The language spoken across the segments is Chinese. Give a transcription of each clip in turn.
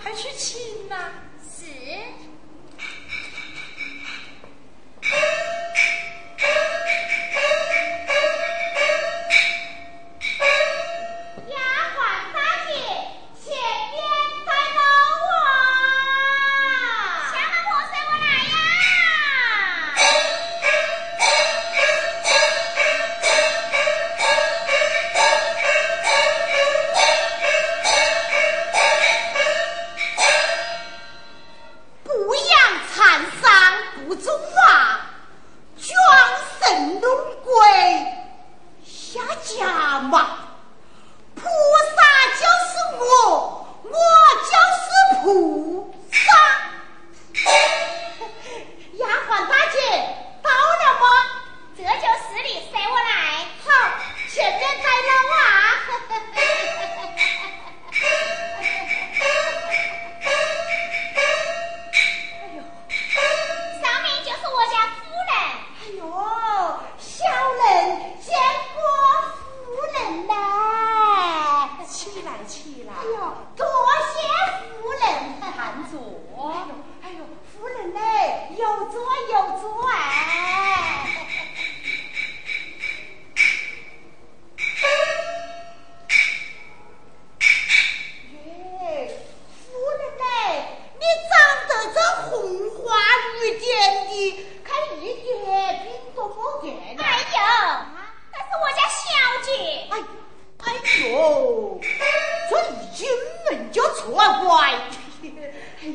还去亲呐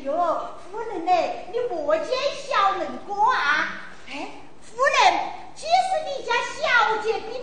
哟夫人呢你莫见小人哥啊。哎夫人即使你家小姐比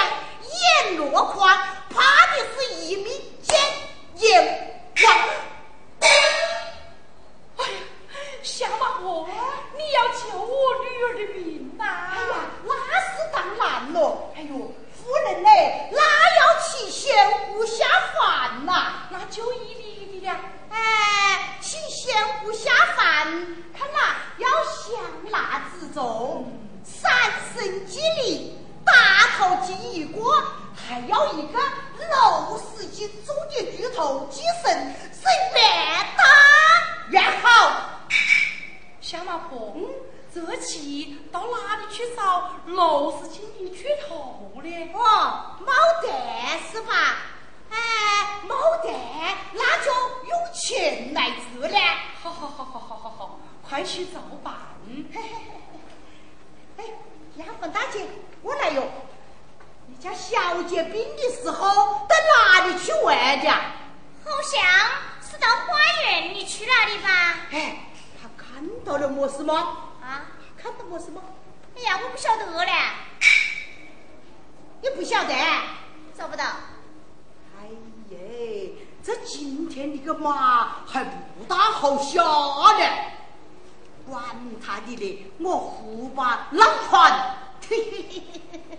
眼罗宽，怕的是一米尖阎王。哎呀，小马哥，你要救我女儿的命呐！哎呀，那是当然了。哎呦，夫人嘞，那要请贤无下饭呐。那就依你的了。哎，请贤不下饭，看哪，要想辣子做。一个，还要一个六十斤重的巨头精神，是越打愿好？小老婆，嗯，这气到哪里去找六十斤的巨头呢？哦，没得是吧？哎，没得，那就用钱来治了。好好好好好好好，快去照办。嘿嘿嘿嘿，哎，丫鬟大姐，我来哟。像小姐病的时候到哪里去玩的？好像是到花园里去那里吧。哎，他看到了么事吗？啊，看到么事吗？哎呀，我不晓得了。你不晓得？找不到。哎呀，这今天你个马还不大好下呢。管他的呢，我胡巴浪团。嘿嘿嘿嘿嘿嘿。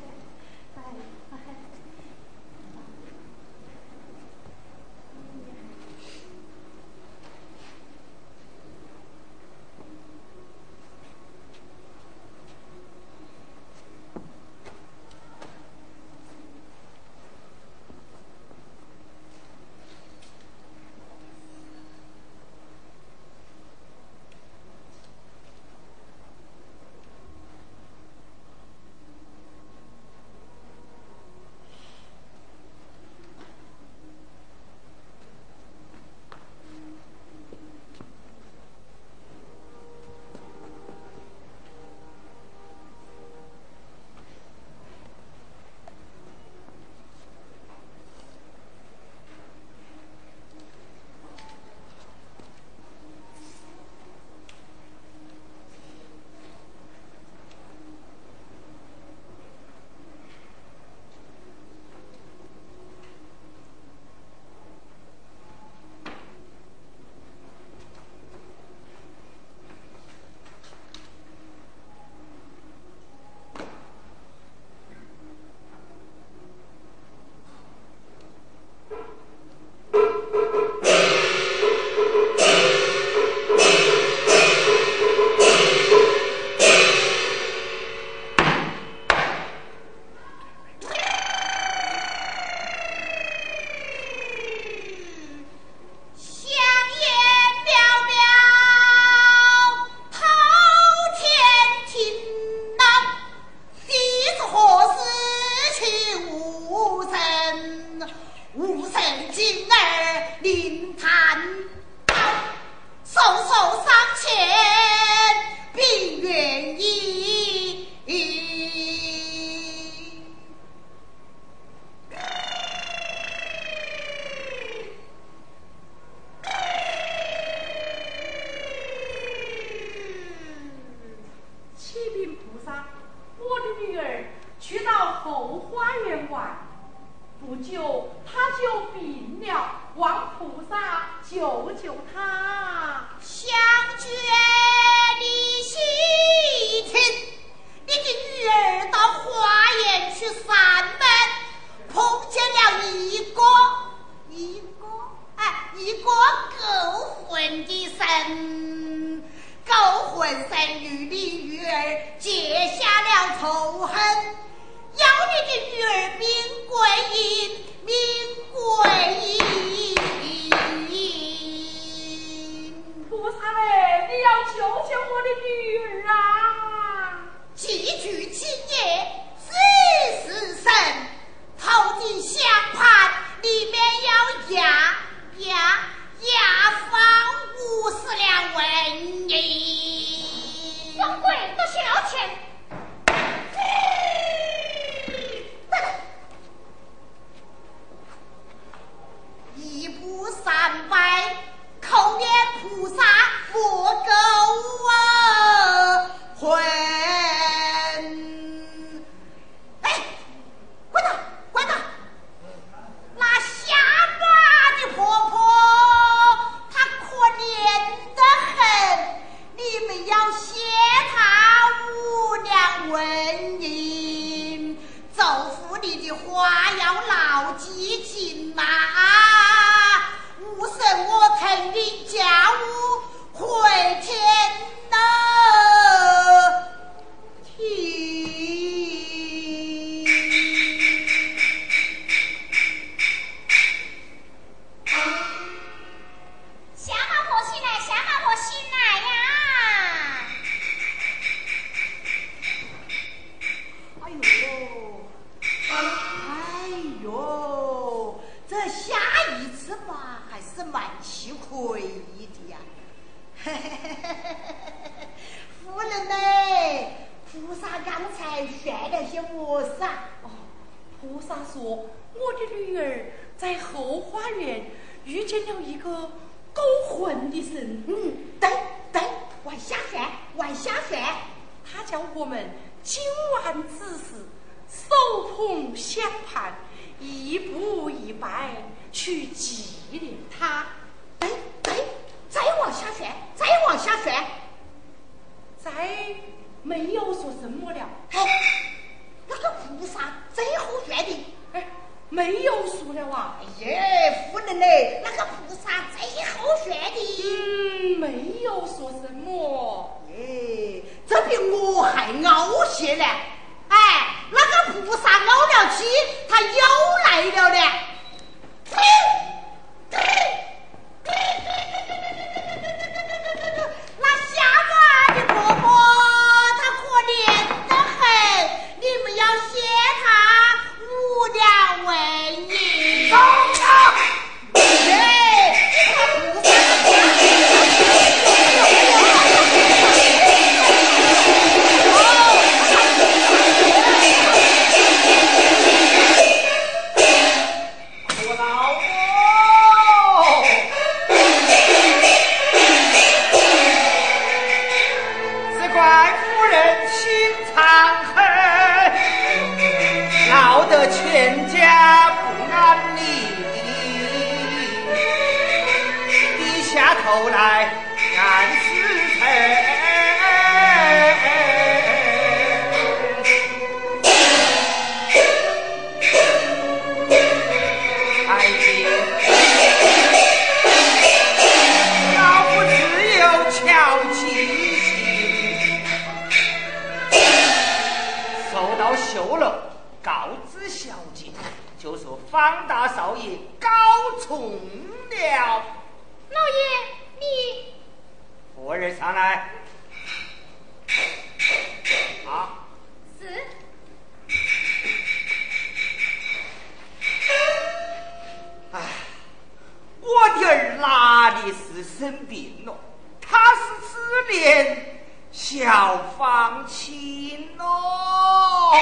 不久他就病了，望菩萨救救他。相觉你喜听，你的女儿到花园去散步，碰见了一个一个哎一个勾魂的神。在后花园遇见了一个勾魂的人，登登往下翻，往下翻，他叫我们今晚之时手捧香盘，一步一拜去祭奠他，登登再往下翻，再往下翻，再没有说什么了，哎，那个菩萨最后决定，哎，没有。哎耶，夫人嘞，那个菩萨最好学的。嗯，没有说什么。哎，这比我还傲些呢。哎，那个菩萨傲了去，他又来了呢。后来暗是谁？俺爹，老夫只有乔吉。收到秀楼，告知小姐，就说方大少爷搞错了，老爷。夫人上来。好。是。哎，我的儿哪里是生病了？他是自怜小芳亲喽。